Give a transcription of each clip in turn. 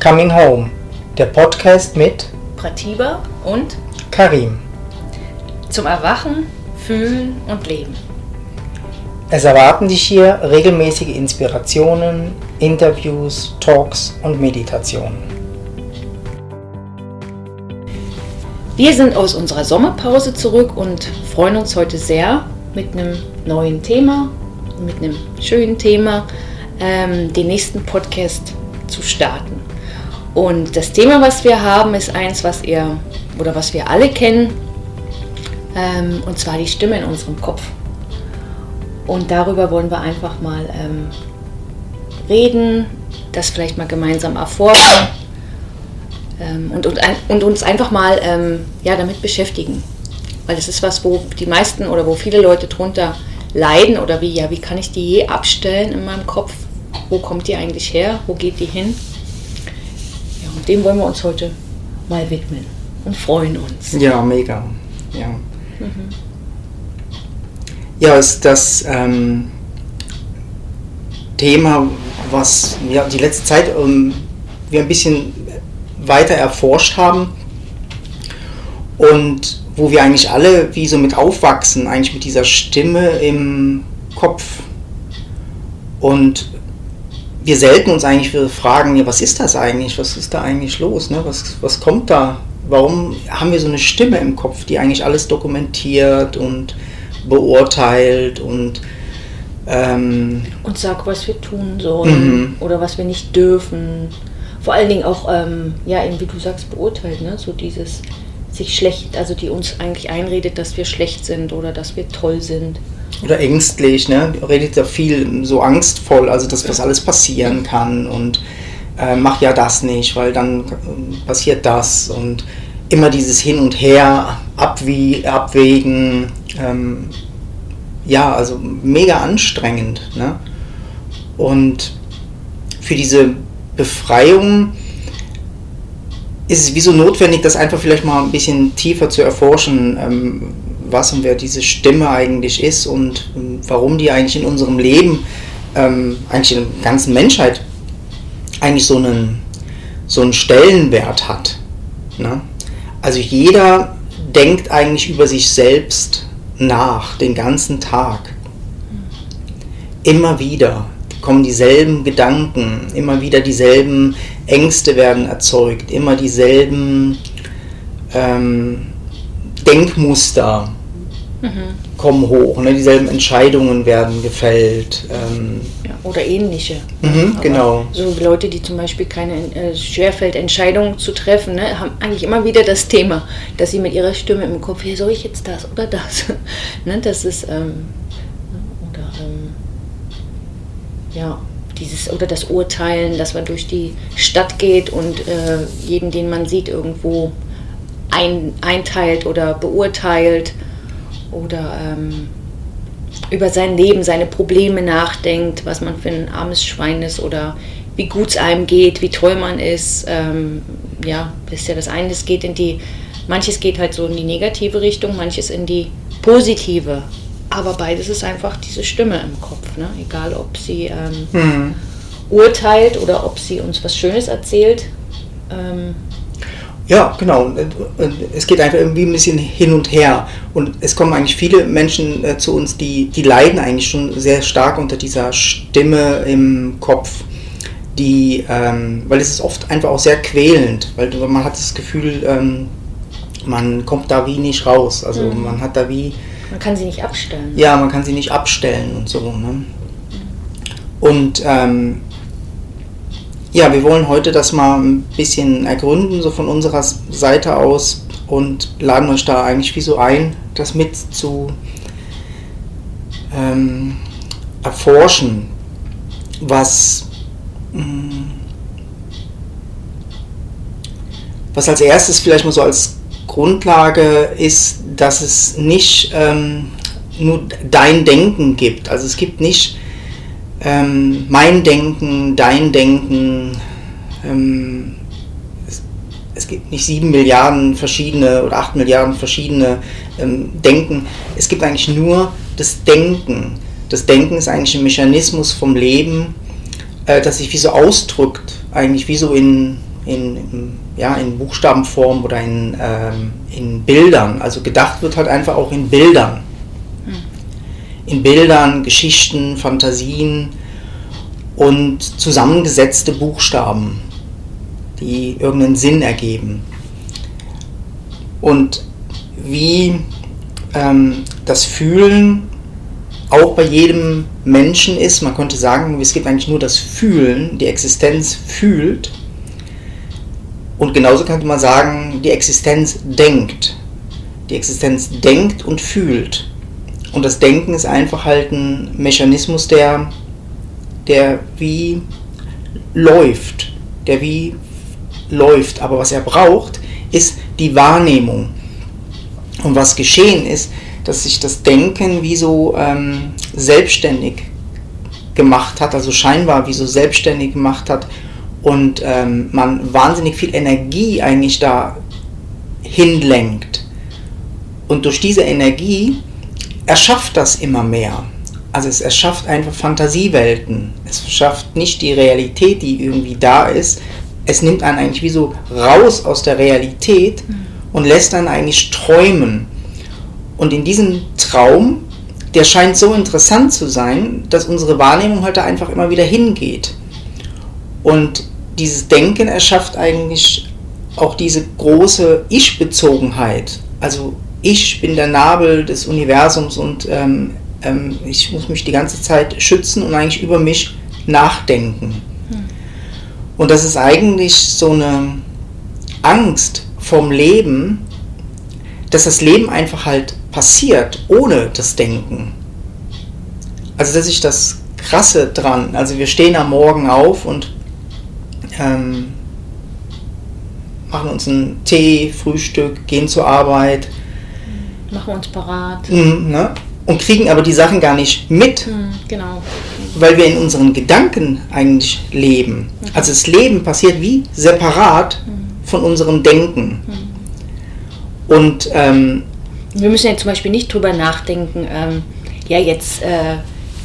Coming Home, der Podcast mit Pratiba und Karim. zum Erwachen, Fühlen und Leben. Es erwarten dich hier regelmäßige Inspirationen, Interviews, Talks und Meditationen. Wir sind aus unserer Sommerpause zurück und freuen uns heute sehr mit einem neuen Thema, mit einem schönen Thema, ähm, den nächsten Podcast zu starten. Und das Thema, was wir haben, ist eins, was ihr oder was wir alle kennen, ähm, und zwar die Stimme in unserem Kopf. Und darüber wollen wir einfach mal ähm, reden, das vielleicht mal gemeinsam erforschen ähm, und, und, und uns einfach mal ähm, ja, damit beschäftigen. Weil das ist was, wo die meisten oder wo viele Leute drunter leiden oder wie, ja, wie kann ich die je abstellen in meinem Kopf? Wo kommt die eigentlich her? Wo geht die hin? Dem wollen wir uns heute mal widmen und freuen uns. Ja, mega. Ja, ja ist das ähm, Thema, was ja, die letzte Zeit ähm, wir ein bisschen weiter erforscht haben und wo wir eigentlich alle wie so mit aufwachsen, eigentlich mit dieser Stimme im Kopf. Und wir selten uns eigentlich fragen, ja, was ist das eigentlich? Was ist da eigentlich los? Ne? Was, was kommt da? Warum haben wir so eine Stimme im Kopf, die eigentlich alles dokumentiert und beurteilt und ähm, Und sag, was wir tun sollen Mhm. oder was wir nicht dürfen. Vor allen Dingen auch, ähm, ja, eben wie du sagst, beurteilt, ne? So dieses sich schlecht, also die uns eigentlich einredet, dass wir schlecht sind oder dass wir toll sind. Oder ängstlich, ne? redet ja viel so angstvoll, also dass was alles passieren kann und äh, mach ja das nicht, weil dann äh, passiert das und immer dieses Hin und Her abwie abwägen, ähm, ja, also mega anstrengend. Ne? Und für diese Befreiung ist es wieso notwendig, das einfach vielleicht mal ein bisschen tiefer zu erforschen, ähm, was und wer diese Stimme eigentlich ist und warum die eigentlich in unserem Leben, ähm, eigentlich in der ganzen Menschheit, eigentlich so einen, so einen Stellenwert hat. Ne? Also jeder denkt eigentlich über sich selbst nach, den ganzen Tag. Immer wieder kommen dieselben Gedanken, immer wieder dieselben Ängste werden erzeugt, immer dieselben ähm, Denkmuster kommen hoch, ne? dieselben Entscheidungen werden gefällt. Ähm, Ja, oder ähnliche. Mhm, genau. So Leute, die zum Beispiel keine äh, schwerfällt, Entscheidungen zu treffen, ne, haben eigentlich immer wieder das Thema, dass sie mit ihrer Stimme im Kopf, hier soll ich jetzt das oder das? ne, das ist, ähm, oder, ähm, ja, dieses, oder das Urteilen, dass man durch die Stadt geht und äh, jeden, den man sieht, irgendwo ein, einteilt oder beurteilt oder ähm, über sein Leben, seine Probleme nachdenkt, was man für ein armes Schwein ist oder wie gut es einem geht, wie toll man ist. Ähm, ja, das ist ja das eine, das geht in die, manches geht halt so in die negative Richtung, manches in die positive. Aber beides ist einfach diese Stimme im Kopf, ne? egal ob sie ähm, hm. urteilt oder ob sie uns was Schönes erzählt. Ähm, Ja, genau. Und, und Es geht einfach irgendwie ein bisschen hin und her. Und es kommen eigentlich viele Menschen äh, zu uns, die, die leiden eigentlich schon sehr stark unter dieser Stimme im Kopf. Die, ähm, weil es ist oft einfach auch sehr quälend, weil man hat das Gefühl, ähm, man kommt da wie nicht raus. Also Mhm. man hat da wie, man kann sie nicht abstellen. ja, man kann sie nicht abstellen und so. Ne? Und ähm, ja, wir wollen heute das mal ein bisschen ergründen, so von unserer Seite aus und laden euch da eigentlich wie so ein, das mit zu ähm, erforschen, was, mh, was als erstes vielleicht mal so als Grundlage ist, dass es nicht ähm, nur dein Denken gibt. Also es gibt nicht ähm, mein Denken, dein Denken. Ähm, es, es gibt nicht sieben Milliarden verschiedene oder acht Milliarden verschiedene ähm, Denken. Es gibt eigentlich nur das Denken. Das Denken ist eigentlich ein Mechanismus vom Leben, äh, das sich wie so ausdrückt, eigentlich wie so in, in, ja, in Buchstabenform oder in, ähm, in Bildern. Also gedacht wird halt einfach auch in Bildern. In Bildern, Geschichten, Fantasien und zusammengesetzte Buchstaben, die irgendeinen Sinn ergeben. Und wie ähm, das Fühlen auch bei jedem Menschen ist, man könnte sagen, es gibt eigentlich nur das Fühlen, die Existenz fühlt. Und genauso könnte man sagen, die Existenz denkt. Die Existenz denkt und fühlt. Und das Denken ist einfach halt ein Mechanismus, der, der wie läuft, der wie läuft. Aber was er braucht, ist die Wahrnehmung. Und was geschehen ist, dass sich das Denken wie so ähm, selbstständig gemacht hat, also scheinbar wie so selbstständig gemacht hat und ähm, man wahnsinnig viel Energie eigentlich da hinlenkt. Und durch diese Energie erschafft das immer mehr. Also es erschafft einfach Fantasiewelten. Es schafft nicht die Realität, die irgendwie da ist. Es nimmt einen eigentlich wie so raus aus der Realität und lässt dann eigentlich träumen. Und in diesem Traum, der scheint so interessant zu sein, dass unsere Wahrnehmung halt da einfach immer wieder hingeht. Und dieses Denken erschafft eigentlich auch diese große Ich-Bezogenheit. Also ich bin der Nabel des Universums und ähm, ähm, ich muss mich die ganze Zeit schützen und eigentlich über mich nachdenken. Hm. Und das ist eigentlich so eine Angst vom Leben, dass das Leben einfach halt passiert ohne das Denken. Also das ist das Krasse dran. Also wir stehen am Morgen auf und ähm, machen uns einen Tee, Frühstück, gehen zur Arbeit. Machen uns parat. Mhm, ne? Und kriegen aber die Sachen gar nicht mit. Mhm, genau. Weil wir in unseren Gedanken eigentlich leben. Mhm. Also das Leben passiert wie separat mhm. von unserem Denken. Mhm. Und ähm, wir müssen ja zum Beispiel nicht drüber nachdenken, ähm, ja, jetzt, äh,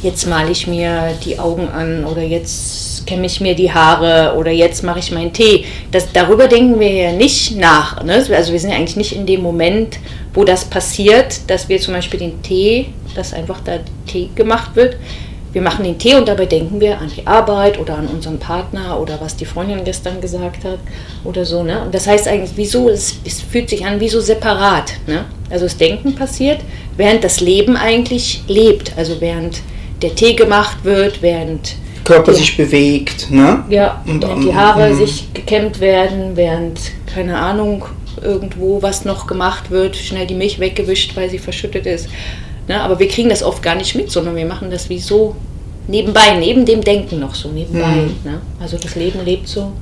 jetzt male ich mir die Augen an oder jetzt kämme ich mir die Haare oder jetzt mache ich meinen Tee. Das, darüber denken wir ja nicht nach. Ne? Also wir sind ja eigentlich nicht in dem Moment, wo das passiert, dass wir zum Beispiel den Tee, dass einfach da Tee gemacht wird, wir machen den Tee und dabei denken wir an die Arbeit oder an unseren Partner oder was die Freundin gestern gesagt hat oder so. Ne? Und das heißt eigentlich, wieso, es, es fühlt sich an wie so separat. Ne? Also das Denken passiert, während das Leben eigentlich lebt. Also während der Tee gemacht wird, während Körper die, sich bewegt, ne? Ja, und während die Haare um, sich gekämmt werden, während, keine Ahnung, irgendwo was noch gemacht wird, schnell die Milch weggewischt, weil sie verschüttet ist. Ne? Aber wir kriegen das oft gar nicht mit, sondern wir machen das wie so nebenbei, neben dem Denken noch so nebenbei. Mhm. Ne? Also das Leben lebt so.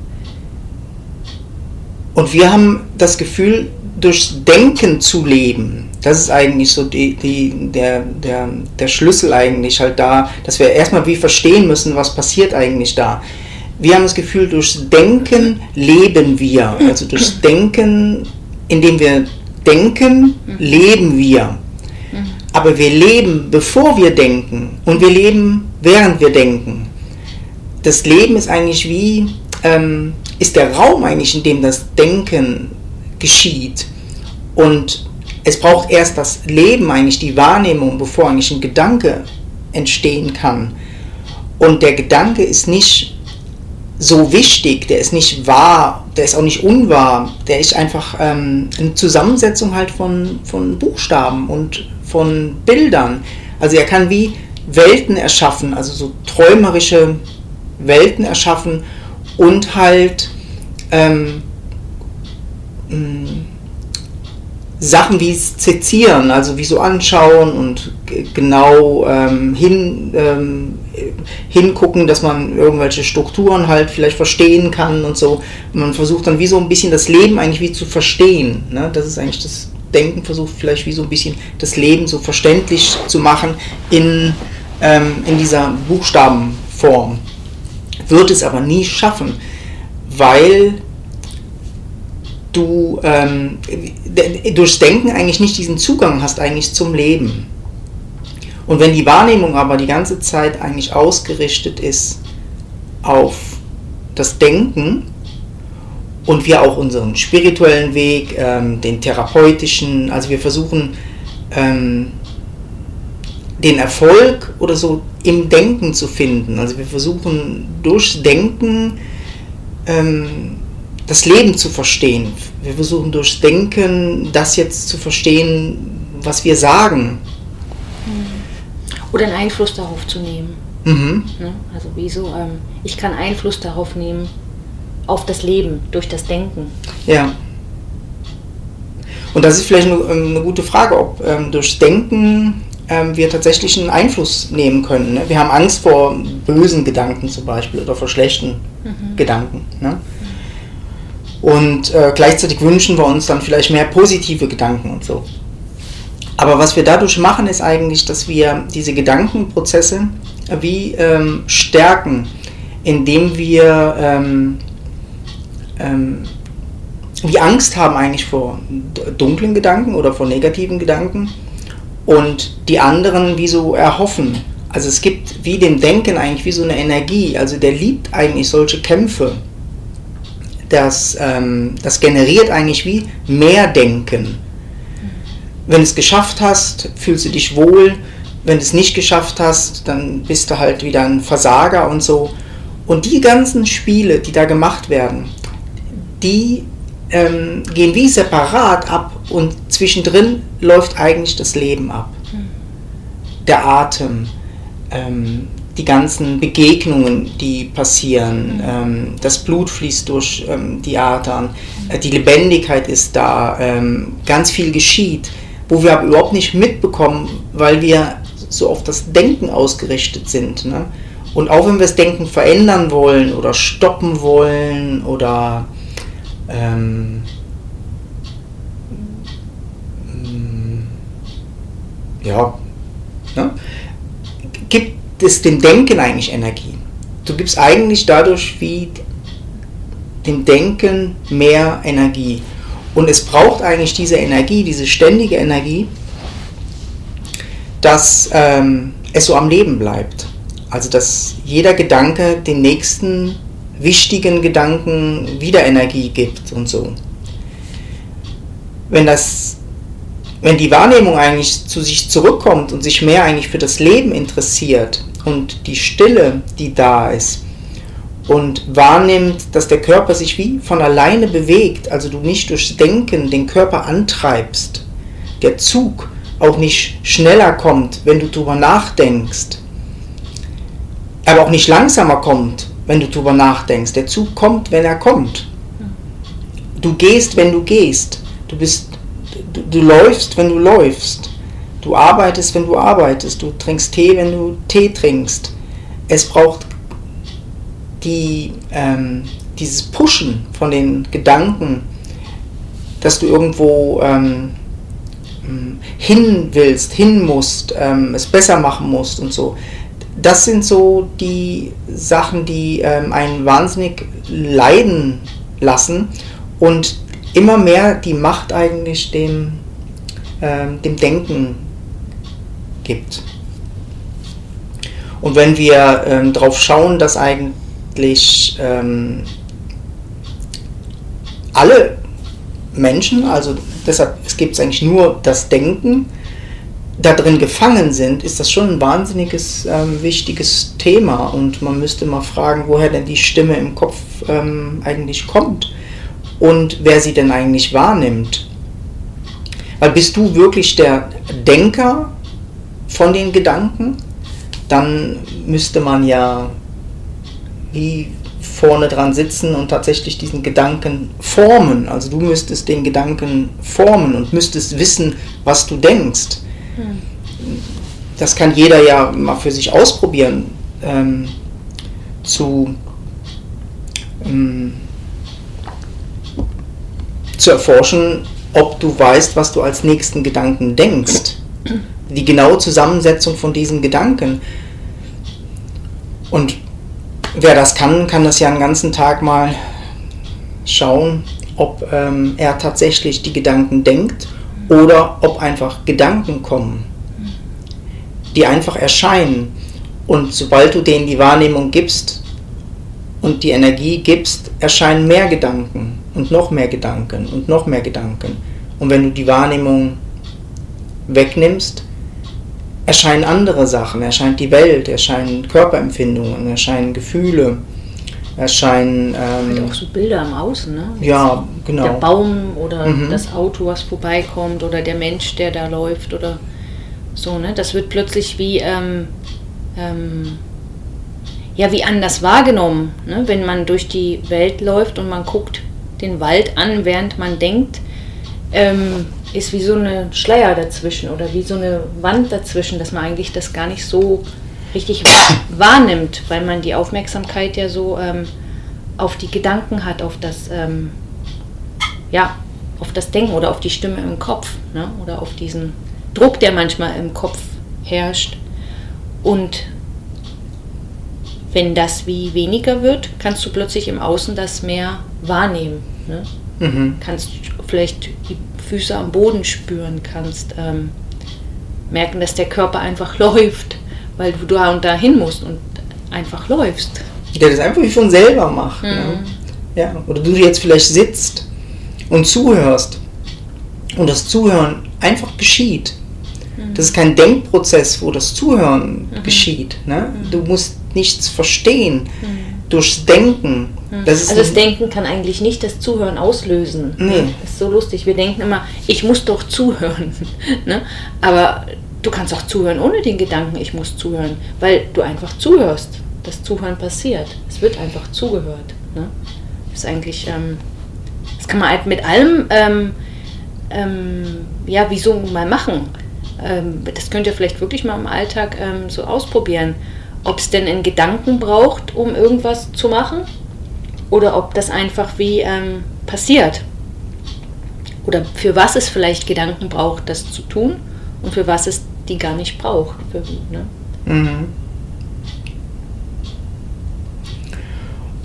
Und wir haben das Gefühl, durchs Denken zu leben. Das ist eigentlich so die, die, der, der, der Schlüssel eigentlich halt da, dass wir erstmal wie verstehen müssen, was passiert eigentlich da. Wir haben das Gefühl, durchs Denken leben wir. Also durchs Denken, indem wir denken, mhm. leben wir. Aber wir leben, bevor wir denken und wir leben, während wir denken. Das Leben ist eigentlich wie, ähm, ist der Raum eigentlich, in dem das Denken geschieht. Und es braucht erst das Leben, eigentlich die Wahrnehmung, bevor eigentlich ein Gedanke entstehen kann. Und der Gedanke ist nicht so wichtig, der ist nicht wahr, der ist auch nicht unwahr, der ist einfach ähm, eine Zusammensetzung halt von, von Buchstaben und von Bildern. Also er kann wie Welten erschaffen, also so träumerische Welten erschaffen und halt ähm, mm, Sachen wie sezieren, also wie so anschauen und genau ähm, hin, ähm, hingucken, dass man irgendwelche Strukturen halt vielleicht verstehen kann und so. man versucht dann wie so ein bisschen das Leben eigentlich wie zu verstehen. Ne? Das ist eigentlich das Denken versucht vielleicht wie so ein bisschen das Leben so verständlich zu machen in, ähm, in dieser Buchstabenform. Wird es aber nie schaffen, weil du ähm, durchs Denken eigentlich nicht diesen Zugang hast eigentlich zum Leben. Und wenn die Wahrnehmung aber die ganze Zeit eigentlich ausgerichtet ist auf das Denken und wir auch unseren spirituellen Weg, ähm, den therapeutischen, also wir versuchen ähm, den Erfolg oder so im Denken zu finden. Also wir versuchen durchs Denken ähm, das Leben zu verstehen. Wir versuchen durchs Denken das jetzt zu verstehen, was wir sagen. Oder einen Einfluss darauf zu nehmen. Mhm. Ne? Also wieso? Ähm, ich kann Einfluss darauf nehmen, auf das Leben, durch das Denken. Ja. Und das ist vielleicht eine, ähm, eine gute Frage, ob ähm, durchs Denken ähm, wir tatsächlich einen Einfluss nehmen können. Ne? Wir haben Angst vor bösen Gedanken zum Beispiel oder vor schlechten mhm. Gedanken. Ne? Und äh, gleichzeitig wünschen wir uns dann vielleicht mehr positive Gedanken und so. Aber was wir dadurch machen, ist eigentlich, dass wir diese Gedankenprozesse wie ähm, stärken, indem wir ähm, ähm, wie Angst haben eigentlich vor dunklen Gedanken oder vor negativen Gedanken und die anderen wie so erhoffen. Also es gibt wie dem Denken eigentlich wie so eine Energie. Also der liebt eigentlich solche Kämpfe. Das, ähm, das generiert eigentlich wie mehr Denken. Wenn du es geschafft hast, fühlst du dich wohl. Wenn du es nicht geschafft hast, dann bist du halt wieder ein Versager und so. Und die ganzen Spiele, die da gemacht werden, die ähm, gehen wie separat ab und zwischendrin läuft eigentlich das Leben ab. Hm. Der Atem, ähm, die ganzen Begegnungen, die passieren, hm. ähm, das Blut fließt durch ähm, die Adern, äh, die Lebendigkeit ist da, ähm, ganz viel geschieht, wo wir aber überhaupt nicht mitbekommen, weil wir so auf das Denken ausgerichtet sind. Ne? Und auch wenn wir das Denken verändern wollen oder stoppen wollen oder ähm, mm, ja, ne? Gibt es dem Denken eigentlich Energie. Du gibst eigentlich dadurch wie dem Denken mehr Energie. Und es braucht eigentlich diese Energie, diese ständige Energie, dass ähm, es so am Leben bleibt. Also dass jeder Gedanke den nächsten wichtigen Gedanken wieder Energie gibt und so. Wenn das wenn die Wahrnehmung eigentlich zu sich zurückkommt und sich mehr eigentlich für das Leben interessiert und die Stille, die da ist und wahrnimmt, dass der Körper sich wie von alleine bewegt, also du nicht durchs Denken den Körper antreibst, der Zug auch nicht schneller kommt, wenn du darüber nachdenkst, aber auch nicht langsamer kommt, wenn du drüber nachdenkst. Der Zug kommt, wenn er kommt. Du gehst, wenn du gehst. Du bist, du, du läufst, wenn du läufst. Du arbeitest, wenn du arbeitest. Du trinkst Tee, wenn du Tee trinkst. Es braucht die, ähm, dieses Pushen von den Gedanken, dass du irgendwo ähm, hin willst, hin musst, ähm, es besser machen musst und so das sind so die Sachen, die ähm, einen wahnsinnig leiden lassen und immer mehr die Macht eigentlich dem, ähm, dem Denken gibt. Und wenn wir ähm, darauf schauen, dass eigentlich ähm, alle Menschen, also deshalb es gibt es eigentlich nur das Denken, da drin gefangen sind, ist das schon ein wahnsinniges ähm, wichtiges Thema und man müsste mal fragen, woher denn die Stimme im Kopf ähm, eigentlich kommt und wer sie denn eigentlich wahrnimmt. Weil bist du wirklich der Denker von den Gedanken, dann müsste man ja wie vorne dran sitzen und tatsächlich diesen Gedanken formen. Also du müsstest den Gedanken formen und müsstest wissen, was du denkst. Das kann jeder ja mal für sich ausprobieren, ähm, zu, ähm, zu erforschen, ob du weißt, was du als nächsten Gedanken denkst. Die genaue Zusammensetzung von diesen Gedanken. Und wer das kann, kann das ja einen ganzen Tag mal schauen, ob ähm, er tatsächlich die Gedanken denkt oder ob einfach Gedanken kommen, die einfach erscheinen. Und sobald du denen die Wahrnehmung gibst und die Energie gibst, erscheinen mehr Gedanken. und noch mehr Gedanken und noch mehr Gedanken. Und wenn du die Wahrnehmung wegnimmst, erscheinen andere Sachen, erscheint die Welt, erscheinen Körperempfindungen, erscheinen Gefühle, erscheinen. Ähm, halt auch so Bilder im Außen, ne? Ja, genau. Der Baum oder mhm. das Auto, was vorbeikommt oder der Mensch, der da läuft oder so, ne? Das wird plötzlich wie, ähm, ähm, ja, wie anders wahrgenommen, ne? wenn man durch die Welt läuft und man guckt den Wald an, während man denkt, ähm, ist wie so eine Schleier dazwischen oder wie so eine Wand dazwischen, dass man eigentlich das gar nicht so richtig wahrnimmt, weil man die Aufmerksamkeit ja so ähm, auf die Gedanken hat, auf das, ähm, ja, auf das Denken oder auf die Stimme im Kopf ne? oder auf diesen Druck, der manchmal im Kopf herrscht. Und wenn das wie weniger wird, kannst du plötzlich im Außen das mehr wahrnehmen. Ne? Mhm. Kannst vielleicht die Füße am Boden spüren, kannst ähm, merken, dass der Körper einfach läuft, weil du da und dahin musst und einfach läufst. Der das einfach wie von selber macht. Ne? Mhm. Ne? Ja. Oder du jetzt vielleicht sitzt und zuhörst und das Zuhören einfach geschieht. Mhm. Das ist kein Denkprozess, wo das Zuhören mhm. geschieht. Ne? Mhm. Du musst nichts verstehen. Mhm durchs Denken. Hm. Das also das Denken kann eigentlich nicht das Zuhören auslösen. Nee. Das ist so lustig. Wir denken immer, ich muss doch zuhören. ne? Aber du kannst auch zuhören ohne den Gedanken, ich muss zuhören, weil du einfach zuhörst. Das Zuhören passiert. Es wird einfach zugehört. Ne? Das ist eigentlich, ähm, das kann man halt mit allem, ähm, ähm, ja, wieso mal machen. Ähm, das könnt ihr vielleicht wirklich mal im Alltag ähm, so ausprobieren ob es denn einen Gedanken braucht, um irgendwas zu machen, oder ob das einfach wie ähm, passiert. Oder für was es vielleicht Gedanken braucht, das zu tun und für was es die gar nicht braucht. Für, ne? mhm.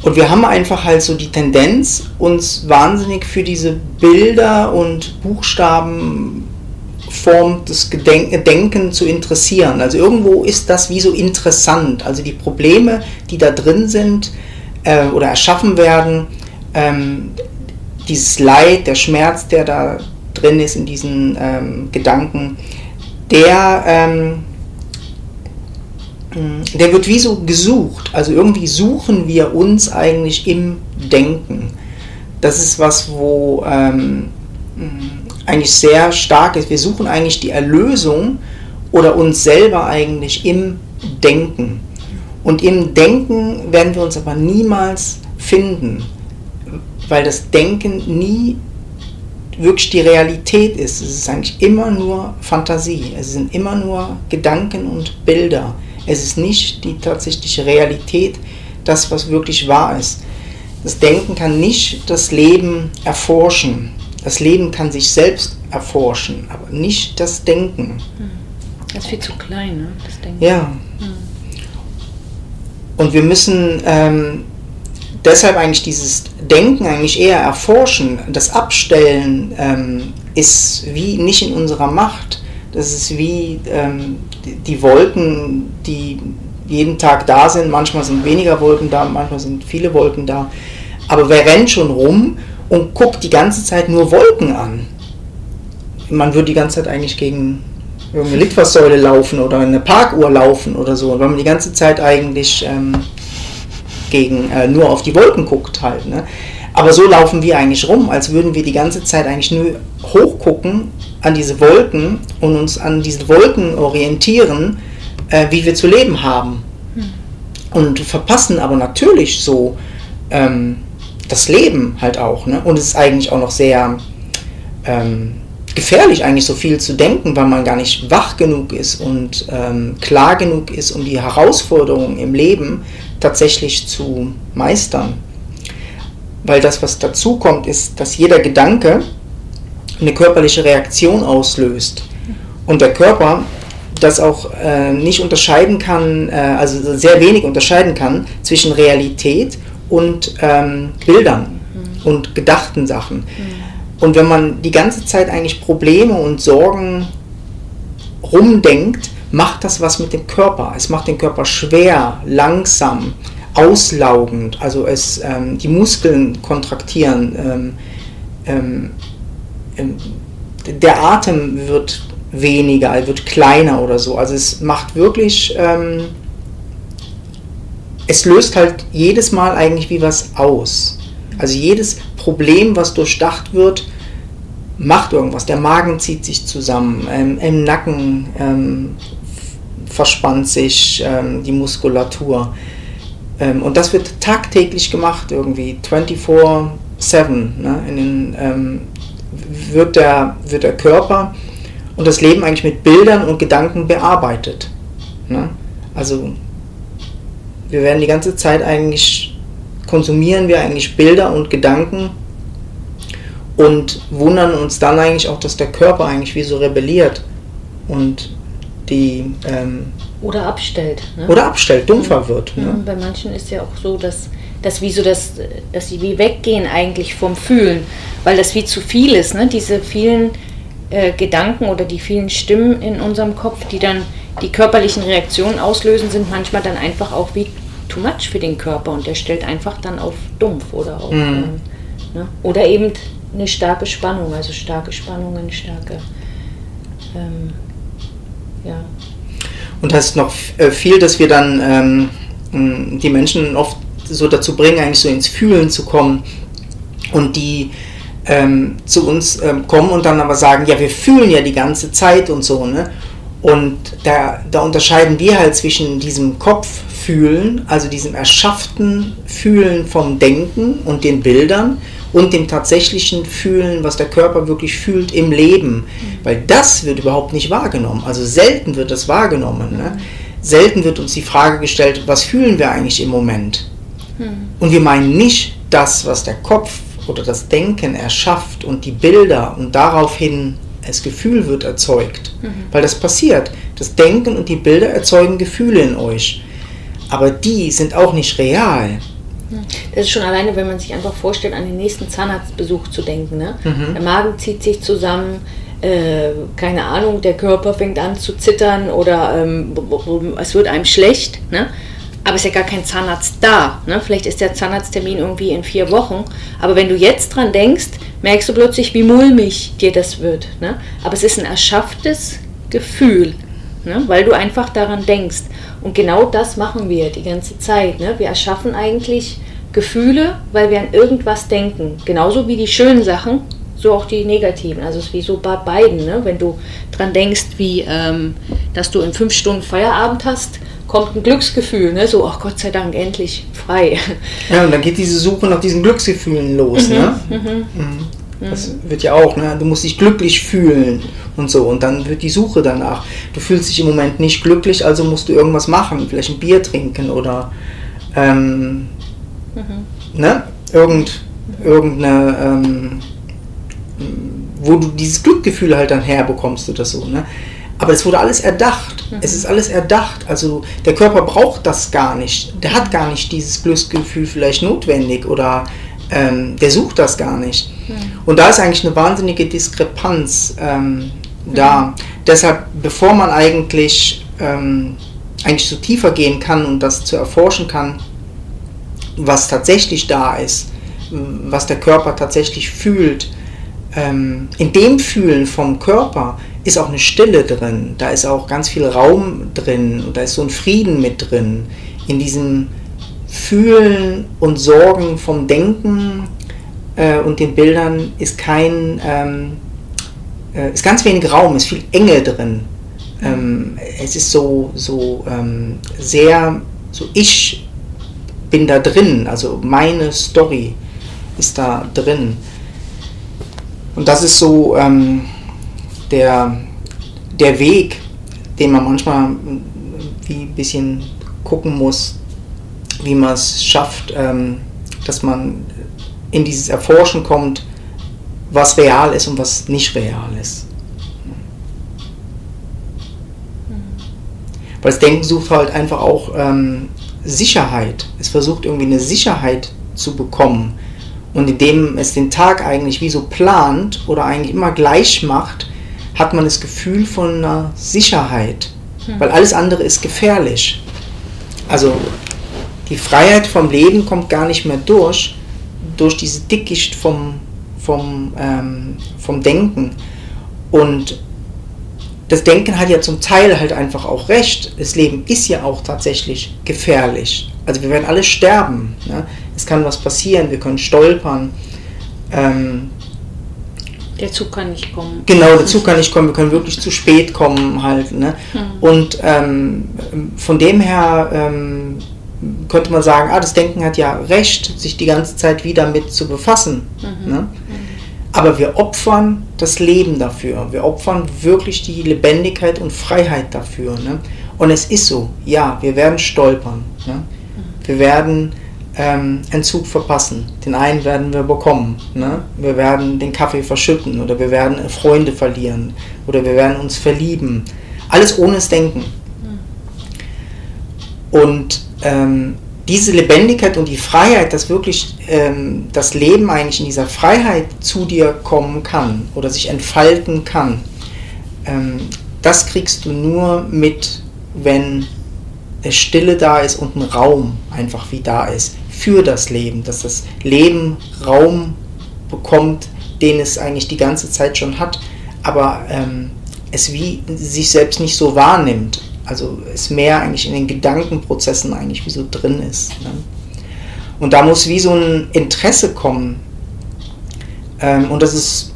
Und wir haben einfach halt so die Tendenz, uns wahnsinnig für diese Bilder und Buchstaben Form des Gedenken zu interessieren. Also irgendwo ist das wie so interessant. Also die Probleme, die da drin sind äh, oder erschaffen werden, ähm, dieses Leid, der Schmerz, der da drin ist in diesen ähm, Gedanken, der, ähm, der wird wie so gesucht. Also irgendwie suchen wir uns eigentlich im Denken. Das ist was, wo ähm, eigentlich sehr stark ist. Wir suchen eigentlich die Erlösung oder uns selber eigentlich im Denken. Und im Denken werden wir uns aber niemals finden, weil das Denken nie wirklich die Realität ist. Es ist eigentlich immer nur Fantasie. Es sind immer nur Gedanken und Bilder. Es ist nicht die tatsächliche Realität, das, was wirklich wahr ist. Das Denken kann nicht das Leben erforschen. Das Leben kann sich selbst erforschen, aber nicht das Denken. Hm. Das ist viel zu klein, ne? das Denken. Ja. Hm. Und wir müssen ähm, deshalb eigentlich dieses Denken eigentlich eher erforschen. Das Abstellen ähm, ist wie nicht in unserer Macht. Das ist wie ähm, die Wolken, die jeden Tag da sind. Manchmal sind weniger Wolken da, manchmal sind viele Wolken da. Aber wer rennt schon rum und guckt die ganze Zeit nur Wolken an. Man würde die ganze Zeit eigentlich gegen irgendeine Litfaßsäule laufen oder eine Parkuhr laufen oder so, weil man die ganze Zeit eigentlich ähm, gegen, äh, nur auf die Wolken guckt halt. Ne? Aber so laufen wir eigentlich rum, als würden wir die ganze Zeit eigentlich nur hochgucken an diese Wolken und uns an diese Wolken orientieren, äh, wie wir zu leben haben. Hm. Und verpassen aber natürlich so ähm, das Leben halt auch. Ne? Und es ist eigentlich auch noch sehr ähm, gefährlich, eigentlich so viel zu denken, weil man gar nicht wach genug ist und ähm, klar genug ist, um die Herausforderungen im Leben tatsächlich zu meistern. Weil das, was dazu kommt, ist, dass jeder Gedanke eine körperliche Reaktion auslöst. Und der Körper das auch äh, nicht unterscheiden kann, äh, also sehr wenig unterscheiden kann zwischen Realität und ähm, Bildern mhm. und gedachten Sachen. Mhm. Und wenn man die ganze Zeit eigentlich Probleme und Sorgen rumdenkt, macht das was mit dem Körper. Es macht den Körper schwer, langsam, auslaugend, also es, ähm, die Muskeln kontraktieren, ähm, ähm, ähm der Atem wird weniger, wird kleiner oder so. Also es macht wirklich, ähm, es löst halt jedes Mal eigentlich wie was aus. Also jedes Problem, was durchdacht wird, macht irgendwas. Der Magen zieht sich zusammen, ähm, im Nacken ähm, verspannt sich ähm, die Muskulatur. Ähm, und das wird tagtäglich gemacht, irgendwie 24-7. Ne? In ähm, wird, der, wird der Körper und das Leben eigentlich mit Bildern und Gedanken bearbeitet. Ne? Also wir werden die ganze Zeit eigentlich, konsumieren wir eigentlich Bilder und Gedanken und wundern uns dann eigentlich auch, dass der Körper eigentlich wie so rebelliert und die... Ähm, oder abstellt. Ne? Oder abstellt, dumpfer mhm. wird. Ne? Bei manchen ist ja auch so, dass, dass wie so das, dass sie wie weggehen eigentlich vom Fühlen, weil das wie zu viel ist, ne? diese vielen äh, Gedanken oder die vielen Stimmen in unserem Kopf, die dann die körperlichen Reaktionen auslösen, sind manchmal dann einfach auch wie too much für den Körper und der stellt einfach dann auf dumpf oder auf. Mhm. Ähm, ne? Oder eben eine starke Spannung, also starke Spannungen, starke. Ähm, ja. Und hast noch äh, viel, dass wir dann ähm, die Menschen oft so dazu bringen, eigentlich so ins Fühlen zu kommen und die ähm, zu uns ähm, kommen und dann aber sagen, ja, wir fühlen ja die ganze Zeit und so, ne? Und da, da unterscheiden wir halt zwischen diesem Kopffühlen, also diesem erschafften Fühlen vom Denken und den Bildern und dem tatsächlichen Fühlen, was der Körper wirklich fühlt im Leben. Mhm. Weil das wird überhaupt nicht wahrgenommen. Also selten wird das wahrgenommen. Ne? Selten wird uns die Frage gestellt, was fühlen wir eigentlich im Moment? Mhm. Und wir meinen nicht das, was der Kopf oder das Denken erschafft und die Bilder und daraufhin das Gefühl wird erzeugt. Mhm. Weil das passiert. Das Denken und die Bilder erzeugen Gefühle in euch. Aber die sind auch nicht real. Das ist schon alleine, wenn man sich einfach vorstellt, an den nächsten Zahnarztbesuch zu denken. Ne? Mhm. Der Magen zieht sich zusammen, äh, keine Ahnung, der Körper fängt an zu zittern oder ähm, es wird einem schlecht. Ne? Aber es ist ja gar kein Zahnarzt da. Ne? Vielleicht ist der Zahnarzttermin irgendwie in vier Wochen. Aber wenn du jetzt dran denkst, merkst du plötzlich, wie mulmig dir das wird. Ne? Aber es ist ein erschafftes Gefühl, ne? weil du einfach daran denkst. Und genau das machen wir die ganze Zeit. Ne? Wir erschaffen eigentlich Gefühle, weil wir an irgendwas denken. Genauso wie die schönen Sachen, so auch die negativen. Also es ist wie so bei beiden. Ne? Wenn du dran denkst, wie ähm, dass du in fünf Stunden Feierabend hast, kommt ein Glücksgefühl, ne? so, ach Gott sei Dank, endlich frei. Ja, und dann geht diese Suche nach diesen Glücksgefühlen los. Mhm, ne? Mhm. mhm. Das wird ja auch, ne? du musst dich glücklich fühlen und so. Und dann wird die Suche danach. Du fühlst dich im Moment nicht glücklich, also musst du irgendwas machen. Vielleicht ein Bier trinken oder ähm, mhm. ne? Irgend, irgendeine, ähm, wo du dieses Glückgefühl halt dann herbekommst oder so. Ne? Aber es wurde alles erdacht. Mhm. Es ist alles erdacht. Also der Körper braucht das gar nicht. Der hat gar nicht dieses Glücksgefühl vielleicht notwendig oder ähm, der sucht das gar nicht. Mhm. Und da ist eigentlich eine wahnsinnige Diskrepanz ähm, da. Mhm. Deshalb, bevor man eigentlich, ähm, eigentlich so tiefer gehen kann und das zu erforschen kann, was tatsächlich da ist, was der Körper tatsächlich fühlt, ähm, in dem Fühlen vom Körper ist auch eine Stille drin, da ist auch ganz viel Raum drin und da ist so ein Frieden mit drin. In diesem Fühlen und Sorgen vom Denken äh, und den Bildern ist kein, ähm, äh, ist ganz wenig Raum, ist viel Enge drin. Ähm, es ist so, so ähm, sehr, so ich bin da drin, also meine Story ist da drin. Und das ist so, ähm, der, der Weg, den man manchmal wie ein bisschen gucken muss, wie man es schafft, ähm, dass man in dieses Erforschen kommt, was real ist und was nicht real ist. Weil das Denken sucht halt einfach auch ähm, Sicherheit. Es versucht irgendwie eine Sicherheit zu bekommen. Und indem es den Tag eigentlich wie so plant oder eigentlich immer gleich macht, hat man das Gefühl von einer Sicherheit, hm. weil alles andere ist gefährlich. Also die Freiheit vom Leben kommt gar nicht mehr durch, durch diese Dickicht vom, vom, ähm, vom Denken. Und das Denken hat ja zum Teil halt einfach auch recht. Das Leben ist ja auch tatsächlich gefährlich. Also wir werden alle sterben. Ne? Es kann was passieren, wir können stolpern. Ähm, der Zug kann nicht kommen. Genau, der Zug kann nicht kommen, wir können wirklich zu spät kommen halt. Ne? Mhm. Und ähm, von dem her ähm, könnte man sagen, ah, das Denken hat ja recht, sich die ganze Zeit wieder mit zu befassen. Mhm. Ne? Mhm. Aber wir opfern das Leben dafür. Wir opfern wirklich die Lebendigkeit und Freiheit dafür. Ne? Und es ist so, ja, wir werden stolpern. Ne? Mhm. Wir werden ähm, einen Zug verpassen. Den einen werden wir bekommen. Ne? Wir werden den Kaffee verschütten oder wir werden Freunde verlieren oder wir werden uns verlieben. Alles ohne das Denken. Und ähm, diese Lebendigkeit und die Freiheit, dass wirklich ähm, das Leben eigentlich in dieser Freiheit zu dir kommen kann oder sich entfalten kann, ähm, das kriegst du nur mit, wenn Stille da ist und ein Raum einfach wie da ist für das Leben, dass das Leben Raum bekommt, den es eigentlich die ganze Zeit schon hat, aber ähm, es wie sich selbst nicht so wahrnimmt. Also es mehr eigentlich in den Gedankenprozessen eigentlich wie so drin ist. Ne? Und da muss wie so ein Interesse kommen. Ähm, und das ist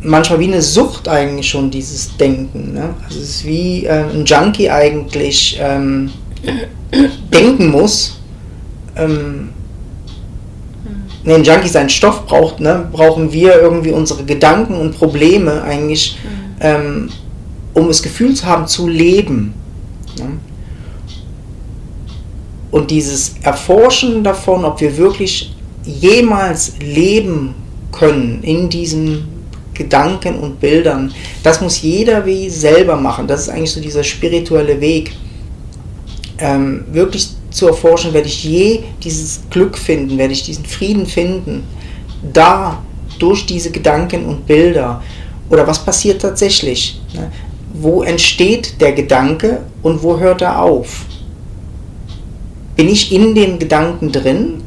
manchmal wie eine Sucht eigentlich schon, dieses Denken. Ne? Also es ist wie äh, ein Junkie eigentlich ähm, denken muss ähm, hm. ein Junkie seinen Stoff braucht, ne, brauchen wir irgendwie unsere Gedanken und Probleme eigentlich, mhm. ähm, um das Gefühl zu haben, zu leben. Und dieses Erforschen davon, ob wir wirklich jemals leben können in diesen Gedanken und Bildern, das muss jeder wie selber machen. Das ist eigentlich so dieser spirituelle Weg. Ähm, wirklich zu erforschen, werde ich je dieses Glück finden, werde ich diesen Frieden finden, da durch diese Gedanken und Bilder. Oder was passiert tatsächlich? Ne? Wo entsteht der Gedanke und wo hört er auf? Bin ich in den Gedanken drin?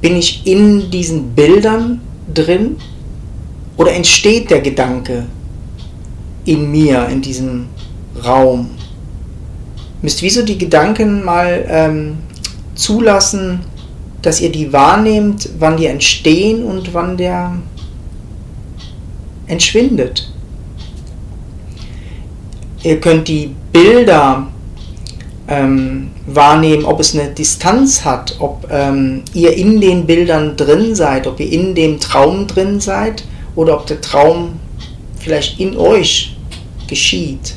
Bin ich in diesen Bildern drin? Oder entsteht der Gedanke in mir, in diesem Raum? müsst wie so die Gedanken mal ähm, zulassen, dass ihr die wahrnehmt, wann die entstehen und wann der entschwindet. Ihr könnt die Bilder ähm, wahrnehmen, ob es eine Distanz hat, ob ähm, ihr in den Bildern drin seid, ob ihr in dem Traum drin seid oder ob der Traum vielleicht in euch geschieht.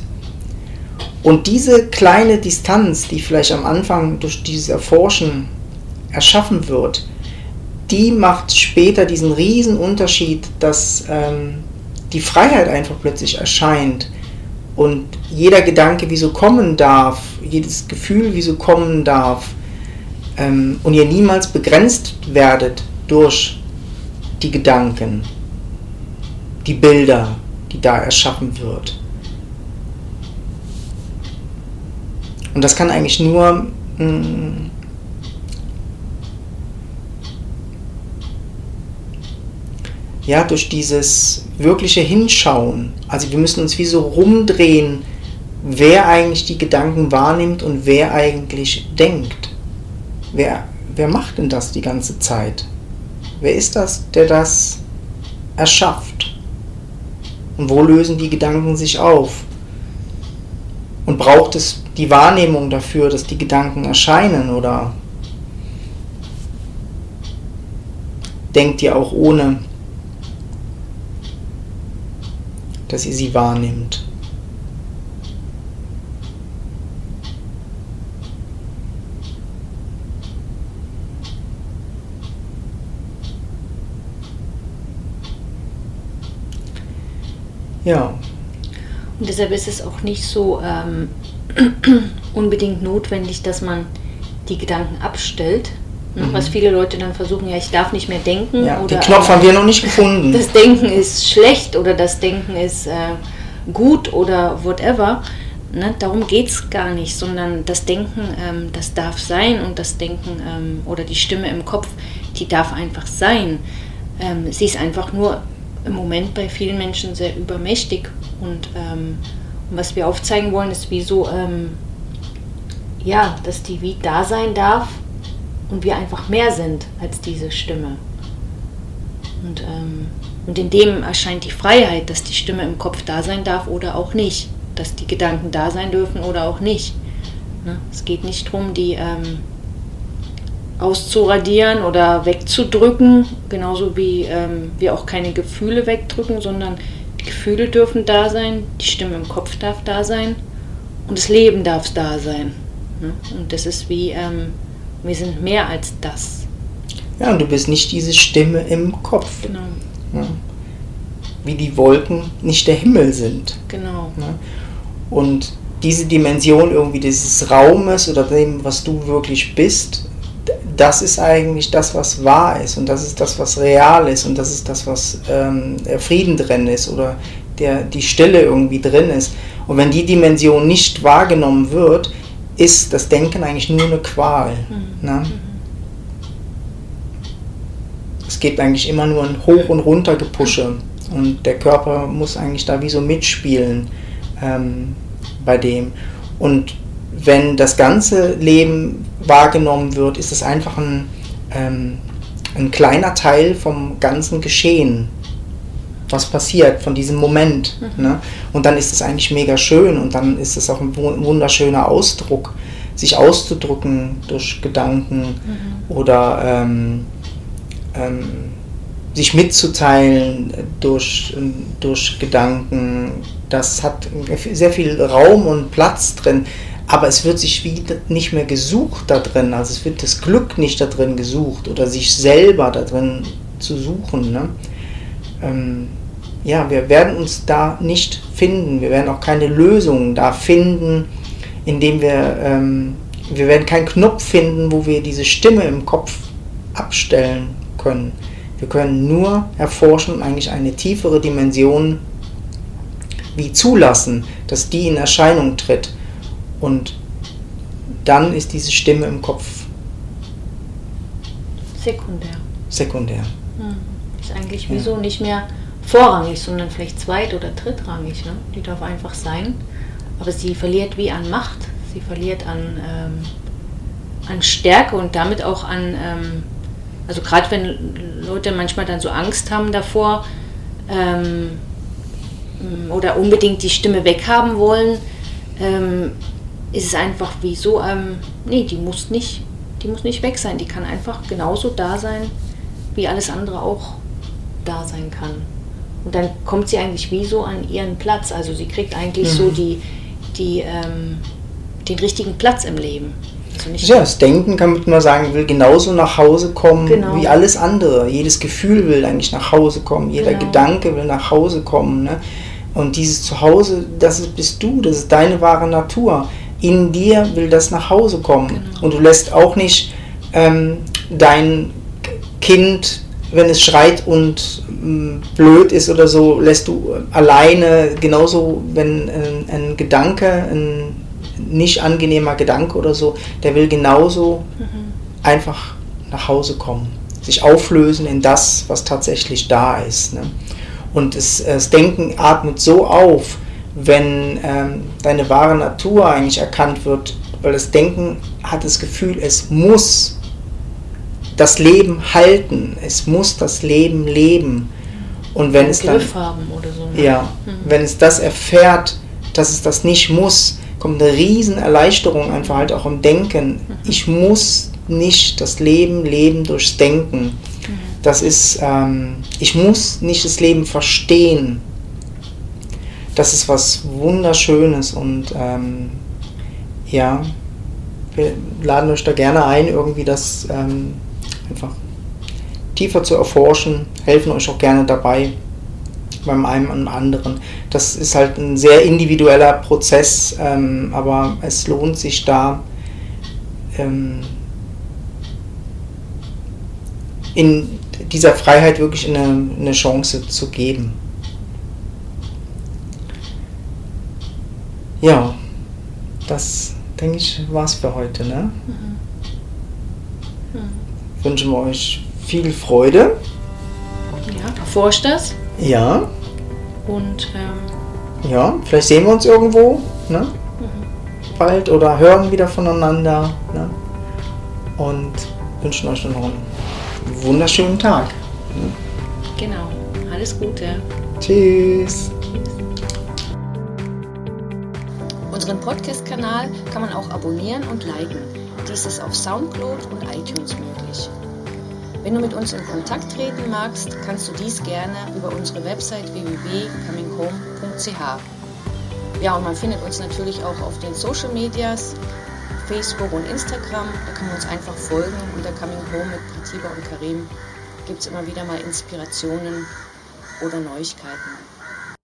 Und diese kleine Distanz, die vielleicht am Anfang durch dieses Erforschen erschaffen wird, die macht später diesen riesen Unterschied, dass ähm, die Freiheit einfach plötzlich erscheint und jeder Gedanke wie so kommen darf, jedes Gefühl wie so kommen darf ähm, und ihr niemals begrenzt werdet durch die Gedanken, die Bilder, die da erschaffen wird. Und das kann eigentlich nur mh, mm, ja, durch dieses wirkliche Hinschauen. Also wir müssen uns wie so rumdrehen, wer eigentlich die Gedanken wahrnimmt und wer eigentlich denkt. Wer, wer macht denn das die ganze Zeit? Wer ist das, der das erschafft? Und wo lösen die Gedanken sich auf? Und braucht es die Wahrnehmung dafür, dass die Gedanken erscheinen oder denkt ihr auch ohne, dass ihr sie wahrnimmt? Ja, und deshalb ist es auch nicht so ähm, unbedingt notwendig, dass man die Gedanken abstellt. Ne? Mhm. Was viele Leute dann versuchen, ja, ich darf nicht mehr denken. Ja, oder den Knopf haben wir noch nicht gefunden. Das Denken ist schlecht oder das Denken ist äh, gut oder whatever. Ne? Darum geht es gar nicht, sondern das Denken, ähm, das darf sein und das Denken ähm, oder die Stimme im Kopf, die darf einfach sein. Ähm, sie ist einfach nur im Moment bei vielen Menschen sehr übermächtig und, ähm, und was wir aufzeigen wollen, ist, wieso, ähm, ja, dass die wie da sein darf und wir einfach mehr sind als diese Stimme. Und, ähm, und in dem erscheint die Freiheit, dass die Stimme im Kopf da sein darf oder auch nicht dass die Gedanken da sein dürfen oder auch nicht. Ne? Es geht nicht darum, die ähm, auszuradieren oder wegzudrücken, genauso wie ähm, wir auch keine Gefühle wegdrücken, sondern die Gefühle dürfen da sein, die Stimme im Kopf darf da sein und das Leben darf da sein. Ne? Und das ist wie, ähm, wir sind mehr als das. Ja, und du bist nicht diese Stimme im Kopf. Genau. Ja. Wie die Wolken nicht der Himmel sind. Genau. Ja. Und diese Dimension irgendwie dieses Raumes oder dem, was du wirklich bist, das ist eigentlich das, was wahr ist und das ist das, was real ist und das ist das, was ähm, Frieden drin ist oder der, die Stille irgendwie drin ist. Und wenn die Dimension nicht wahrgenommen wird, ist das Denken eigentlich nur eine Qual. Mhm. Ne? Es gibt eigentlich immer nur ein Hoch- und Runtergepusche und der Körper muss eigentlich da wie so mitspielen ähm, bei dem. Und wenn das ganze Leben wahrgenommen wird, ist es einfach ein, ähm, ein kleiner Teil vom ganzen Geschehen, was passiert, von diesem Moment. Mhm. Ne? Und dann ist es eigentlich mega schön und dann ist es auch ein wunderschöner Ausdruck, sich auszudrücken durch Gedanken mhm. oder ähm, ähm, sich mitzuteilen durch, durch Gedanken, das hat sehr viel Raum und Platz drin, aber es wird sich nicht mehr gesucht da drin, also es wird das Glück nicht da drin gesucht oder sich selber da drin zu suchen. Ne? Ähm, ja, wir werden uns da nicht finden, wir werden auch keine Lösung da finden, indem wir, ähm, wir werden keinen Knopf finden, wo wir diese Stimme im Kopf abstellen können. Wir können nur erforschen, eigentlich eine tiefere Dimension wie zulassen, dass die in Erscheinung tritt. Und dann ist diese Stimme im Kopf sekundär. Sekundär. Hm. Ist eigentlich ja. wieso nicht mehr vorrangig, sondern vielleicht zweit- oder drittrangig. Ne? Die darf einfach sein. Aber sie verliert wie an Macht. Sie verliert an, ähm, an Stärke und damit auch an ähm, also gerade wenn Leute manchmal dann so Angst haben davor ähm, oder unbedingt die Stimme weghaben wollen, ähm, ist es einfach wie so, ähm, nee, die muss nicht, die muss nicht weg sein, die kann einfach genauso da sein, wie alles andere auch da sein kann. Und dann kommt sie eigentlich wie so an ihren Platz. Also sie kriegt eigentlich mhm. so die, die, ähm, den richtigen Platz im Leben. Also ja, das Denken kann man sagen, will genauso nach Hause kommen genau. wie alles andere. Jedes Gefühl will eigentlich nach Hause kommen, jeder genau. Gedanke will nach Hause kommen. Ne? Und dieses Zuhause, das bist du, das ist deine wahre Natur. In dir will das nach Hause kommen. Genau. Und du lässt auch nicht ähm, dein Kind, wenn es schreit und ähm, blöd ist oder so, lässt du alleine, genauso wenn ein, ein Gedanke, ein nicht angenehmer Gedanke oder so, der will genauso mhm. einfach nach Hause kommen, sich auflösen in das, was tatsächlich da ist. Ne? Und es, das Denken atmet so auf, wenn ähm, deine wahre Natur eigentlich erkannt wird, weil das Denken hat das Gefühl, es muss das Leben halten, es muss das Leben leben. Und wenn Ein es dann, haben oder so. Ne? Ja, mhm. wenn es das erfährt, dass es das nicht muss, kommt eine riesen Erleichterung einfach halt auch im Denken. Ich muss nicht das Leben leben durchs Denken. Das ist, ähm, ich muss nicht das Leben verstehen. Das ist was Wunderschönes und ähm, ja, wir laden euch da gerne ein, irgendwie das ähm, einfach tiefer zu erforschen, helfen euch auch gerne dabei beim einen und anderen. Das ist halt ein sehr individueller Prozess, ähm, aber es lohnt sich da ähm, in dieser Freiheit wirklich eine, eine Chance zu geben. Ja, das denke ich, war's für heute. Ne? Mhm. Mhm. Wünschen wir euch viel Freude. Ja, erforscht das. Ja. Und ähm, ja, vielleicht sehen wir uns irgendwo, ne? Mhm. Bald oder hören wieder voneinander. Ne? Und wünschen euch noch einen wunderschönen Tag. Ne? Genau. Alles Gute. Tschüss. Unseren Podcast-Kanal kann man auch abonnieren und liken. Dies ist auf Soundcloud und iTunes möglich. Wenn du mit uns in Kontakt treten magst, kannst du dies gerne über unsere Website www.cominghome.ch. Ja, und man findet uns natürlich auch auf den Social Medias, Facebook und Instagram. Da kann man uns einfach folgen. Unter Coming Home mit Pratiba und Karim gibt es immer wieder mal Inspirationen oder Neuigkeiten.